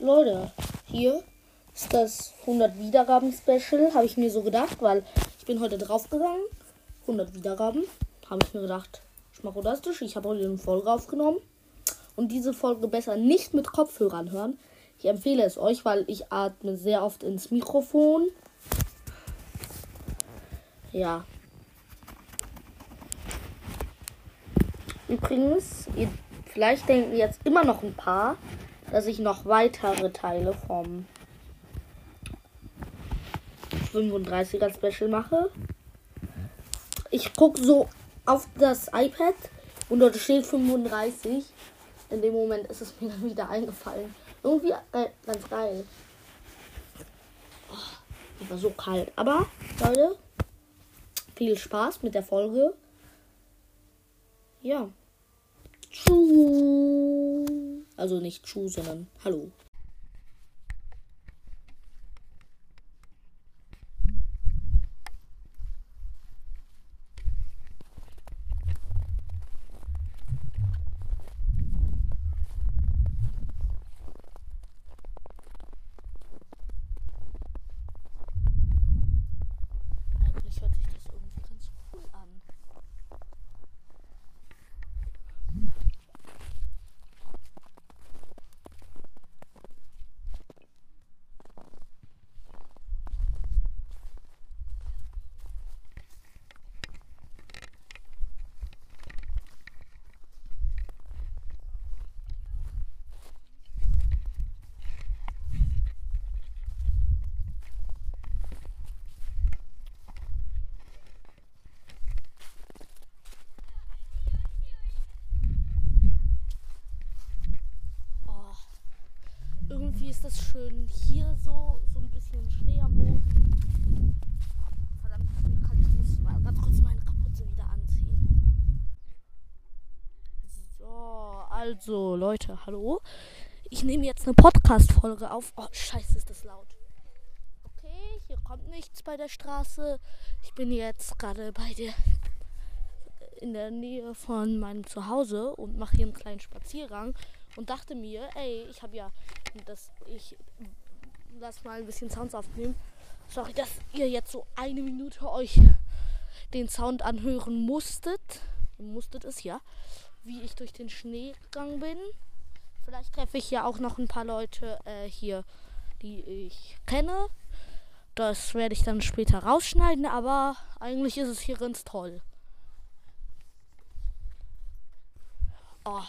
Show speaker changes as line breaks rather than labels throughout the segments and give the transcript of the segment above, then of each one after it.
Leute, hier ist das 100 Wiedergaben Special, habe ich mir so gedacht, weil ich bin heute draufgegangen. 100 Wiedergaben, habe ich mir gedacht, schmackodistisch. Ich habe heute eine Folge aufgenommen und diese Folge besser nicht mit Kopfhörern hören. Ich empfehle es euch, weil ich atme sehr oft ins Mikrofon. Ja. Übrigens, ihr, vielleicht denken jetzt immer noch ein paar, dass ich noch weitere Teile vom 35er Special mache. Ich gucke so auf das iPad und dort steht 35. In dem Moment ist es mir dann wieder eingefallen. Irgendwie äh, ganz geil. Oh, war so kalt. Aber, Leute, viel Spaß mit der Folge. Ja. Tschu. Also nicht Tschu, sondern Hallo. Eigentlich hört sich das irgendwie ganz cool an. Oh, irgendwie ist das schön. Hier so, so ein bisschen Schnee am Boden. Verdammt, mir kalt. Ich muss mal ganz kurz meine Kapuze wieder anziehen. So, also, Leute, hallo. Ich nehme jetzt eine Podcast-Folge auf. Oh, scheiße, ist das laut. Okay, hier kommt nichts bei der Straße. Ich bin jetzt gerade bei der in der Nähe von meinem Zuhause und mache hier einen kleinen Spaziergang und dachte mir, ey, ich habe ja das ich lass mal ein bisschen Sounds aufnehmen. Sorry, dass ihr jetzt so eine Minute euch den Sound anhören musstet. Musstet es ja, wie ich durch den Schnee gegangen bin. Vielleicht treffe ich ja auch noch ein paar Leute äh, hier, die ich kenne. Das werde ich dann später rausschneiden, aber eigentlich ist es hier ganz toll. Oh.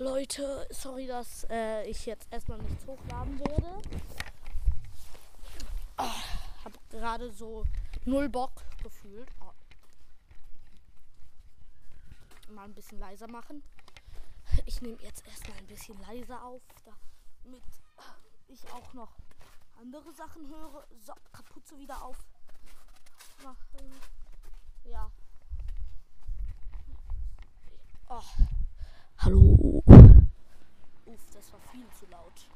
Leute, sorry, dass äh, ich jetzt erstmal nichts hochladen werde. Oh, hab gerade so null Bock gefühlt. Oh. Mal ein bisschen leiser machen. Ich nehme jetzt erstmal ein bisschen leiser auf, damit ich auch noch andere Sachen höre. So, Kapuze wieder auf. Machen. Ja. Oh. Hallo. Uff, das war viel zu laut.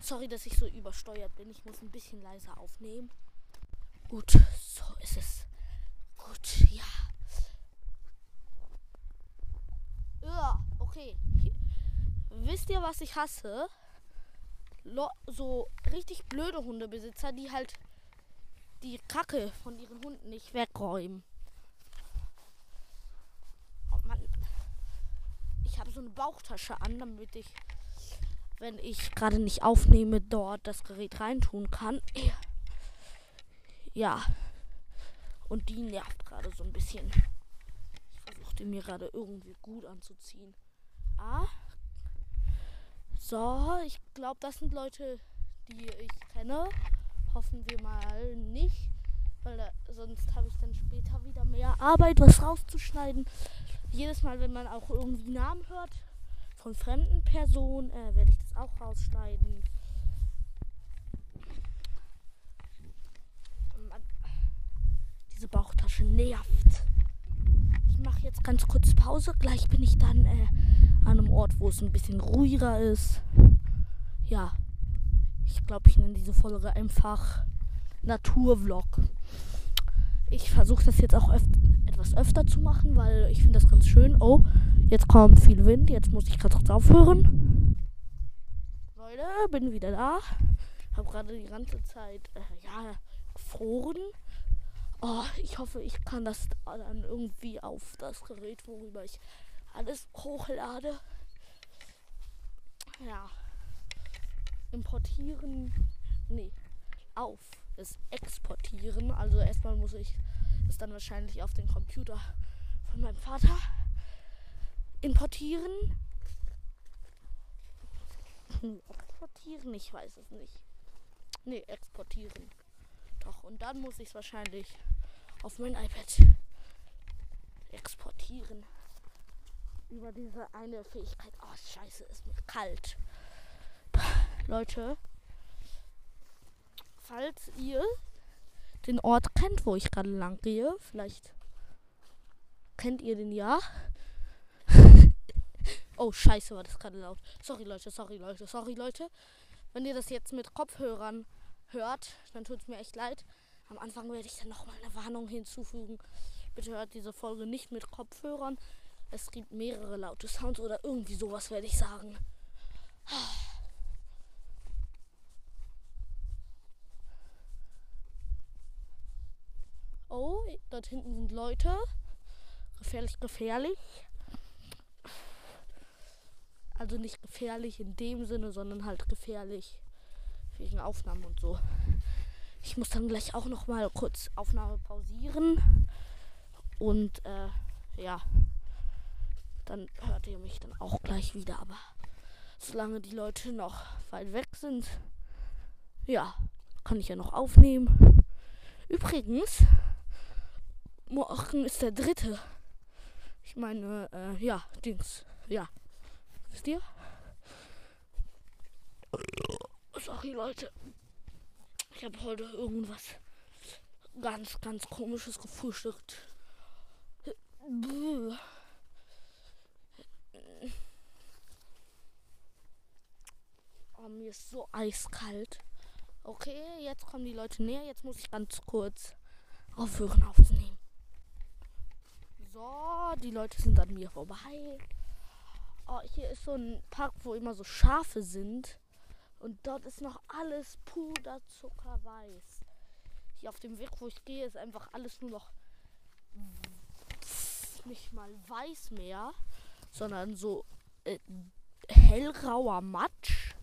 Sorry, dass ich so übersteuert bin. Ich muss ein bisschen leiser aufnehmen. Gut, so ist es. Gut, ja. Ja, okay. Wisst ihr, was ich hasse? Lo so richtig blöde Hundebesitzer, die halt die Kacke von ihren Hunden nicht wegräumen. Oh Mann. Ich habe so eine Bauchtasche an, damit ich, wenn ich gerade nicht aufnehme, dort das Gerät reintun kann. Ja. Und die nervt gerade so ein bisschen. Ich versuche den mir gerade irgendwie gut anzuziehen. Ah. So, ich glaube, das sind Leute, die ich kenne. Hoffen wir mal nicht. Weil da, sonst habe ich dann später wieder mehr Arbeit, was rauszuschneiden. Jedes Mal, wenn man auch irgendwie Namen hört von fremden Personen, äh, werde ich das auch rausschneiden. Mann, diese Bauchtasche nervt. Ich mache jetzt ganz kurz Pause. Gleich bin ich dann äh, an einem Ort, wo es ein bisschen ruhiger ist. Ja, ich glaube, ich nenne diese Folge einfach Naturvlog. Ich versuche das jetzt auch öf etwas öfter zu machen, weil ich finde das ganz schön. Oh, jetzt kommt viel Wind. Jetzt muss ich gerade kurz aufhören. Leute, bin wieder da. Hab gerade die ganze Zeit, äh, ja, gefroren. Oh, ich hoffe, ich kann das dann irgendwie auf das Gerät, worüber ich alles hochlade. Ja. Importieren. Nee. Auf. Es exportieren. Also erstmal muss ich es dann wahrscheinlich auf den Computer von meinem Vater importieren. Exportieren? Ich weiß es nicht. Nee, exportieren. Doch, und dann muss ich es wahrscheinlich auf mein iPad exportieren. Über diese eine Fähigkeit. Oh, scheiße, ist mir kalt. Leute, falls ihr den Ort kennt, wo ich gerade lang gehe, vielleicht kennt ihr den ja. oh, scheiße, war das gerade laut. Sorry, Leute, sorry, Leute, sorry, Leute. Wenn ihr das jetzt mit Kopfhörern hört, dann tut es mir echt leid. Am Anfang werde ich dann nochmal eine Warnung hinzufügen. Bitte hört diese Folge nicht mit Kopfhörern. Es gibt mehrere laute Sounds oder irgendwie sowas, werde ich sagen. Oh, dort hinten sind Leute. Gefährlich, gefährlich. Also nicht gefährlich in dem Sinne, sondern halt gefährlich wegen Aufnahmen und so. Ich muss dann gleich auch noch mal kurz Aufnahme pausieren. Und äh, ja, dann hört ihr mich dann auch gleich wieder. Aber solange die Leute noch weit weg sind, ja, kann ich ja noch aufnehmen. Übrigens, morgen ist der dritte. Ich meine, äh, ja, Dings. Ja. Wisst ihr? Sorry, Leute. Ich habe heute irgendwas ganz, ganz komisches gefrühstückt. Oh, mir ist so eiskalt. Okay, jetzt kommen die Leute näher. Jetzt muss ich ganz kurz aufhören aufzunehmen. So, die Leute sind an mir vorbei. Oh, hier ist so ein Park, wo immer so Schafe sind. Und dort ist noch alles puderzuckerweiß. Hier auf dem Weg, wo ich gehe, ist einfach alles nur noch nicht mal weiß mehr, sondern so äh, hellgrauer Matsch,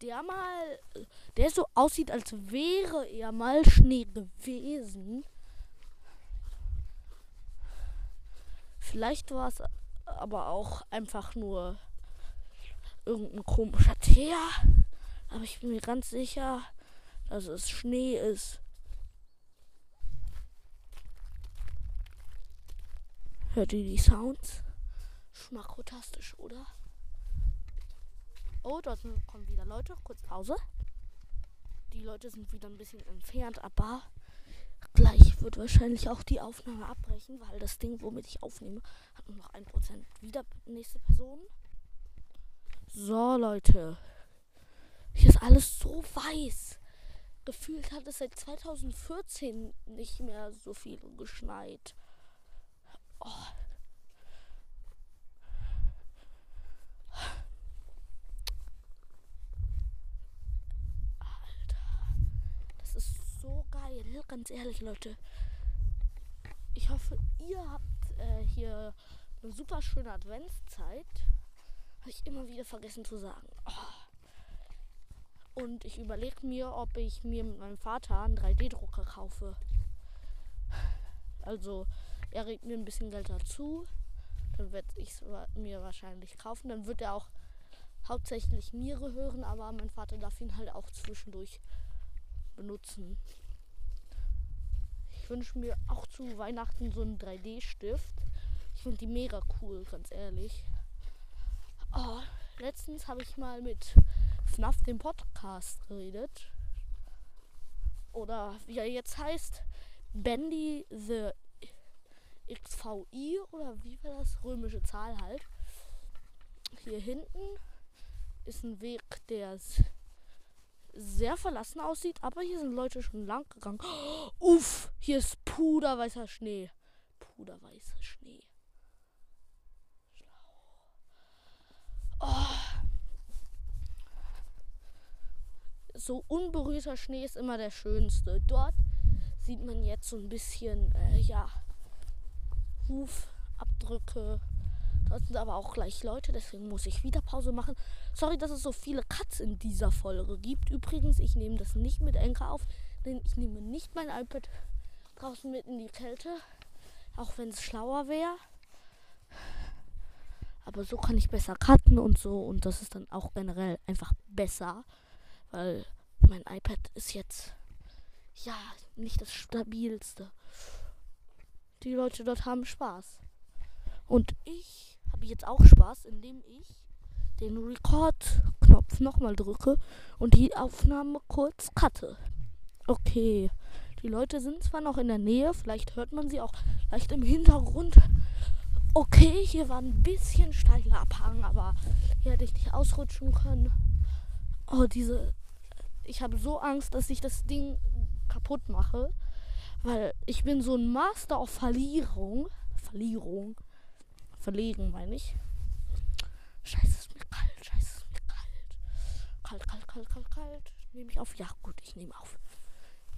der mal, der so aussieht, als wäre er mal Schnee gewesen. Vielleicht war es aber auch einfach nur irgendein komischer Teer. Aber ich bin mir ganz sicher, dass es Schnee ist. Hört ihr die Sounds? Schmackotastisch, oder? Oh, dort kommen wieder Leute. Kurz Pause. Die Leute sind wieder ein bisschen entfernt, aber gleich wird wahrscheinlich auch die Aufnahme abbrechen, weil das Ding, womit ich aufnehme, hat nur noch 1%. Wieder nächste Person. So, Leute. Hier ist alles so weiß. Gefühlt hat es seit 2014 nicht mehr so viel geschneit. Oh. Alter. Das ist so geil. Ganz ehrlich, Leute. Ich hoffe, ihr habt äh, hier eine super schöne Adventszeit. Habe ich immer wieder vergessen zu sagen. Oh. Und ich überlege mir, ob ich mir mit meinem Vater einen 3D-Drucker kaufe. Also, er regt mir ein bisschen Geld dazu. Dann werde ich es mir wahrscheinlich kaufen. Dann wird er auch hauptsächlich Niere hören, aber mein Vater darf ihn halt auch zwischendurch benutzen. Ich wünsche mir auch zu Weihnachten so einen 3D-Stift. Ich finde die mega cool, ganz ehrlich. Oh, letztens habe ich mal mit FNAF dem Podcast geredet. Oder wie er jetzt heißt, Bendy the XVI oder wie war das? Römische Zahl halt. Hier hinten ist ein Weg, der sehr verlassen aussieht, aber hier sind Leute schon lang gegangen. Uff, hier ist puderweißer Schnee. Puderweißer Schnee. Oh. so unberührter Schnee ist immer der schönste. Dort sieht man jetzt so ein bisschen, äh, ja, Hufabdrücke. Dort sind aber auch gleich Leute, deswegen muss ich wieder Pause machen. Sorry, dass es so viele Cuts in dieser Folge gibt. Übrigens, ich nehme das nicht mit Enker auf, denn ich nehme nicht mein iPad draußen mit in die Kälte, auch wenn es schlauer wäre. Aber so kann ich besser cutten und so und das ist dann auch generell einfach besser, weil mein iPad ist jetzt ja nicht das stabilste. Die Leute dort haben Spaß. Und ich habe jetzt auch Spaß, indem ich den Record-Knopf nochmal drücke und die Aufnahme kurz cutte. Okay. Die Leute sind zwar noch in der Nähe, vielleicht hört man sie auch leicht im Hintergrund. Okay, hier war ein bisschen steiler Abhang, aber hier hätte ich nicht ausrutschen können. Oh, diese. Ich habe so Angst, dass ich das Ding kaputt mache. Weil ich bin so ein Master auf Verlierung. Verlierung. Verlegen, meine ich. Scheiße, ist mir kalt. Scheiße, ist mir kalt. Kalt, kalt, kalt, kalt, kalt. Nehme ich auf? Ja, gut, ich nehme auf.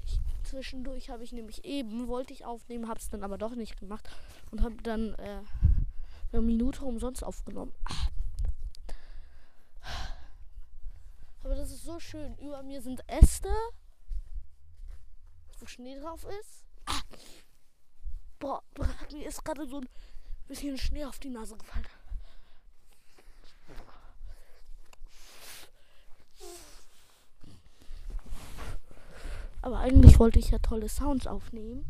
Ich, zwischendurch habe ich nämlich eben, wollte ich aufnehmen, habe es dann aber doch nicht gemacht und habe dann äh, eine Minute umsonst aufgenommen. Aber das ist so schön. Über mir sind Äste, wo Schnee drauf ist. Ah. Boah, mir ist gerade so ein bisschen Schnee auf die Nase gefallen. Aber eigentlich wollte ich ja tolle Sounds aufnehmen.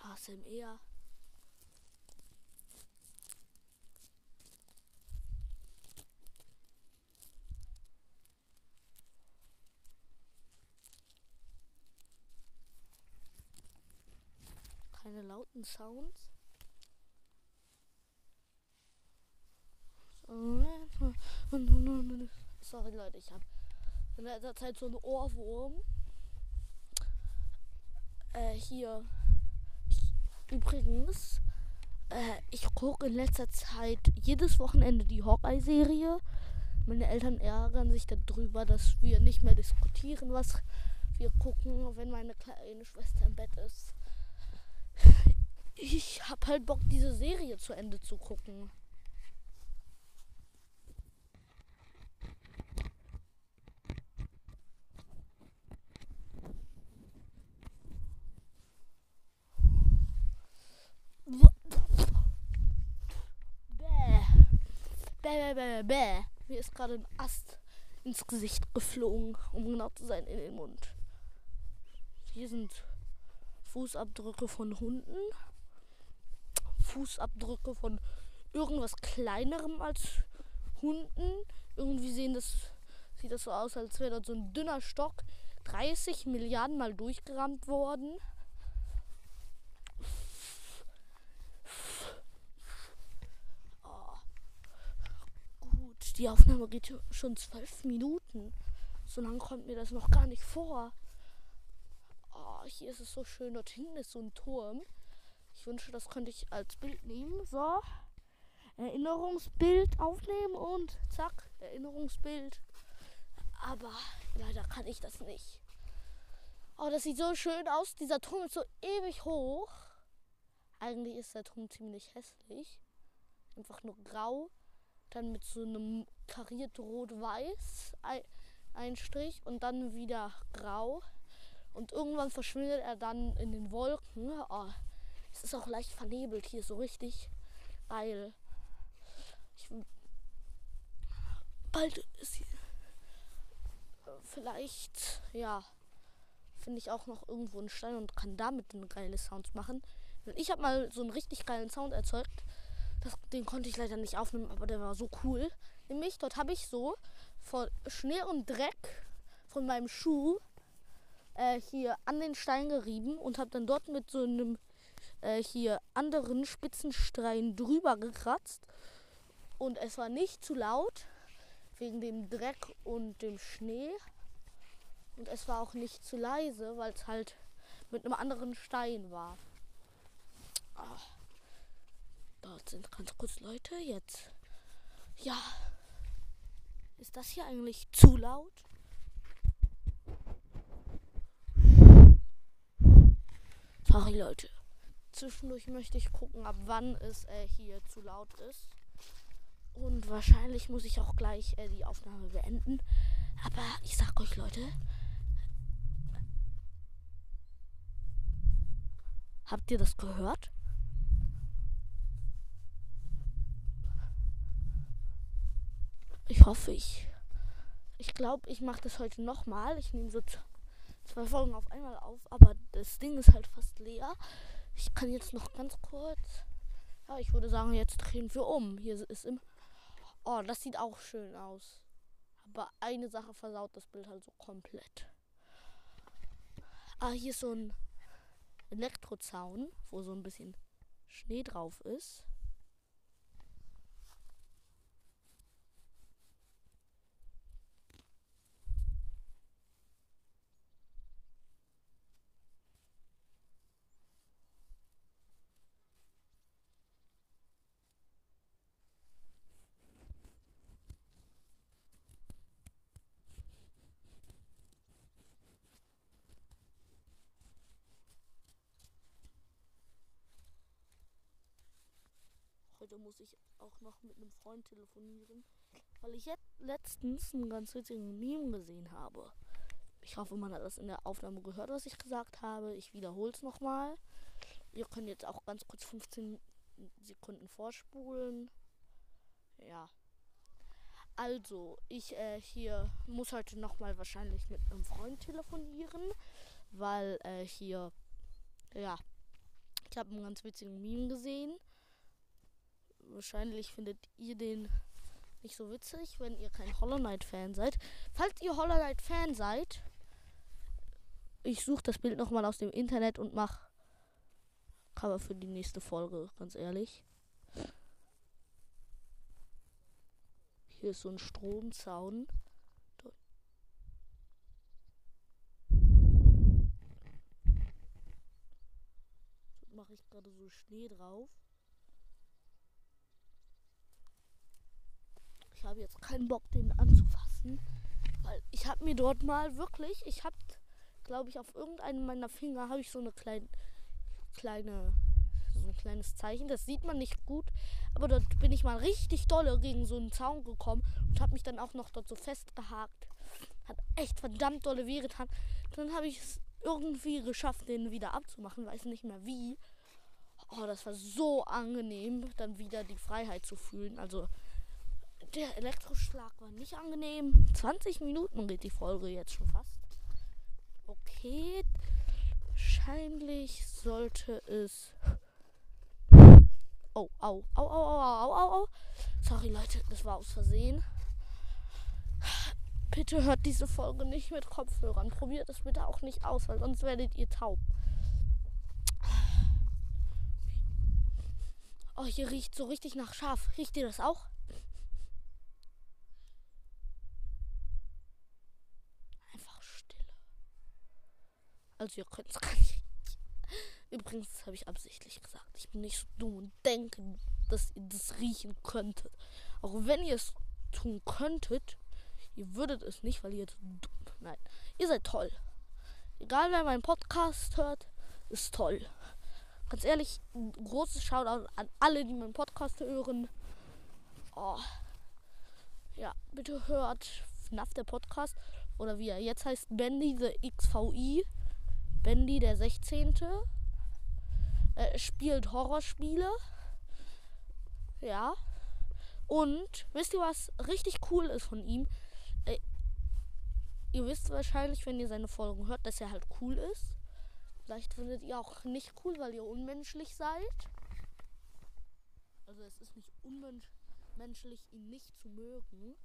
ASMR. Lauten Sounds. Sorry Leute, ich habe in letzter Zeit so einen Ohrwurm. Äh, hier. Übrigens, äh, ich gucke in letzter Zeit jedes Wochenende die Hawkeye-Serie. Meine Eltern ärgern sich darüber, dass wir nicht mehr diskutieren, was wir gucken, wenn meine kleine Schwester im Bett ist ich hab halt Bock, diese Serie zu Ende zu gucken. Bäh. Bäh, bäh, bäh. Mir ist gerade ein Ast ins Gesicht geflogen, um genau zu sein, in den Mund. Hier sind Fußabdrücke von Hunden. Fußabdrücke von irgendwas kleinerem als Hunden. Irgendwie sehen das, sieht das so aus, als wäre dort so ein dünner Stock 30 Milliarden Mal durchgerammt worden. Oh. Gut, die Aufnahme geht schon zwölf Minuten. So lange kommt mir das noch gar nicht vor. Oh, hier ist es so schön. Dort hinten ist so ein Turm. Ich wünsche, das könnte ich als Bild nehmen. So. Erinnerungsbild aufnehmen und zack, Erinnerungsbild. Aber leider kann ich das nicht. Oh, das sieht so schön aus. Dieser Turm ist so ewig hoch. Eigentlich ist der Turm ziemlich hässlich. Einfach nur grau. Dann mit so einem kariert rot-weiß ein Strich und dann wieder grau. Und irgendwann verschwindet er dann in den Wolken. Oh, es ist auch leicht vernebelt hier, so richtig geil. Ich, bald ist hier. Vielleicht, ja, finde ich auch noch irgendwo einen Stein und kann damit eine geile Sounds machen. Ich habe mal so einen richtig geilen Sound erzeugt. Das, den konnte ich leider nicht aufnehmen, aber der war so cool. Nämlich, dort habe ich so vor Schnee und Dreck von meinem Schuh äh, hier an den Stein gerieben und habe dann dort mit so einem äh, hier anderen Spitzenstein drüber gekratzt. Und es war nicht zu laut wegen dem Dreck und dem Schnee. Und es war auch nicht zu leise, weil es halt mit einem anderen Stein war. Ah. Dort sind ganz kurz Leute jetzt. Ja. Ist das hier eigentlich zu laut? Sorry Leute. Zwischendurch möchte ich gucken, ab wann es äh, hier zu laut ist. Und wahrscheinlich muss ich auch gleich äh, die Aufnahme beenden. Aber ich sag euch Leute, habt ihr das gehört? Ich hoffe ich. Ich glaube, ich mache das heute nochmal. Ich nehme so zwei Folgen auf einmal auf, aber das Ding ist halt fast leer. Ich kann jetzt noch ganz kurz. Ja, ich würde sagen, jetzt drehen wir um. Hier ist im. Oh, das sieht auch schön aus. Aber eine Sache versaut das Bild halt so komplett. Ah, hier ist so ein Elektrozaun, wo so ein bisschen Schnee drauf ist. Heute muss ich auch noch mit einem Freund telefonieren, weil ich jetzt letztens einen ganz witzigen Meme gesehen habe. Ich hoffe, man hat das in der Aufnahme gehört, was ich gesagt habe. Ich wiederhole es nochmal. Ihr könnt jetzt auch ganz kurz 15 Sekunden vorspulen. Ja. Also, ich äh, hier muss heute nochmal wahrscheinlich mit einem Freund telefonieren, weil äh, hier, ja, ich habe einen ganz witzigen Meme gesehen wahrscheinlich findet ihr den nicht so witzig, wenn ihr kein Hollow Knight Fan seid. Falls ihr Hollow Knight Fan seid, ich suche das Bild nochmal aus dem Internet und mach Cover für die nächste Folge, ganz ehrlich. Hier ist so ein Stromzaun. Mache ich gerade so Schnee drauf. Habe jetzt keinen Bock, den anzufassen. Weil ich habe mir dort mal wirklich, ich habe, glaube ich, auf irgendeinem meiner Finger habe ich so eine kleine, kleine, so ein kleines Zeichen. Das sieht man nicht gut. Aber dort bin ich mal richtig dolle gegen so einen Zaun gekommen und habe mich dann auch noch dort so festgehakt. Hat echt verdammt dolle weh getan. Dann habe ich es irgendwie geschafft, den wieder abzumachen. Weiß nicht mehr wie. Oh, das war so angenehm, dann wieder die Freiheit zu fühlen. Also der Elektroschlag war nicht angenehm. 20 Minuten geht die Folge jetzt schon fast. Okay. Wahrscheinlich sollte es. Oh, au, au, au, au, au, au, au. Sorry, Leute, das war aus Versehen. Bitte hört diese Folge nicht mit Kopfhörern. Probiert es bitte auch nicht aus, weil sonst werdet ihr taub. Oh, hier riecht so richtig nach Schaf. Riecht ihr das auch? Also ihr könnt es gar nicht. Übrigens habe ich absichtlich gesagt. Ich bin nicht so dumm und denke, dass ihr das riechen könntet. Auch wenn ihr es tun könntet, ihr würdet es nicht, weil ihr dumm. Nein, ihr seid toll. Egal wer meinen Podcast hört, ist toll. Ganz ehrlich, ein großes Shoutout an alle, die meinen Podcast hören. Oh. Ja, bitte hört FNAF der Podcast. Oder wie er jetzt heißt, Bendy the XVI. Bendy der 16. Äh, spielt Horrorspiele. Ja. Und wisst ihr, was richtig cool ist von ihm? Äh, ihr wisst wahrscheinlich, wenn ihr seine Folgen hört, dass er halt cool ist. Vielleicht findet ihr auch nicht cool, weil ihr unmenschlich seid. Also es ist nicht unmenschlich, ihn nicht zu mögen.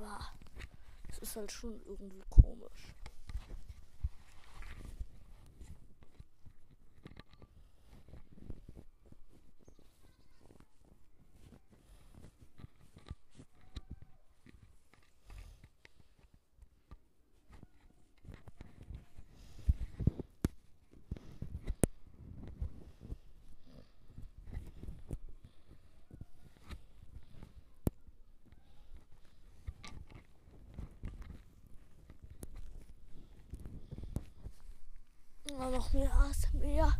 Aber es ist halt schon irgendwie komisch. Wir noch mehr ASMR.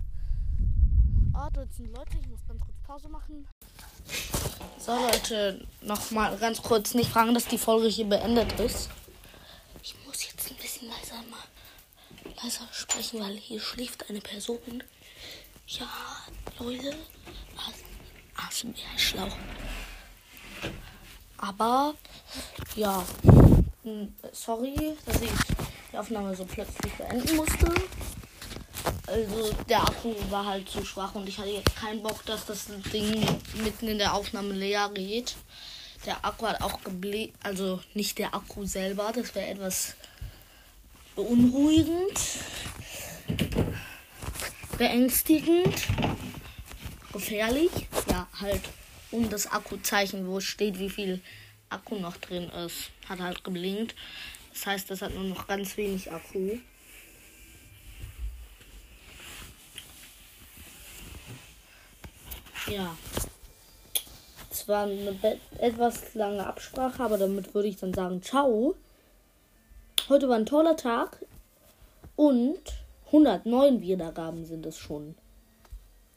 Ah, dort sind Leute, ich muss ganz kurz Pause machen. So Leute, nochmal ganz kurz nicht fragen, dass die Folge hier beendet ist. Ich muss jetzt ein bisschen leiser mal leiser sprechen, weil hier schläft eine Person. Ja, Leute, ASMR schlau. Aber ja, sorry, dass ich die Aufnahme so plötzlich beenden musste. Also der Akku war halt zu schwach und ich hatte jetzt keinen Bock, dass das Ding mitten in der Aufnahme leer geht. Der Akku hat auch gebläht, also nicht der Akku selber, das wäre etwas beunruhigend, beängstigend, gefährlich. Ja, halt um das Akkuzeichen, wo steht, wie viel Akku noch drin ist, hat halt geblinkt. Das heißt, das hat nur noch ganz wenig Akku. Ja. Es war eine etwas lange Absprache, aber damit würde ich dann sagen, ciao. Heute war ein toller Tag und 109 Wiedergaben sind es schon.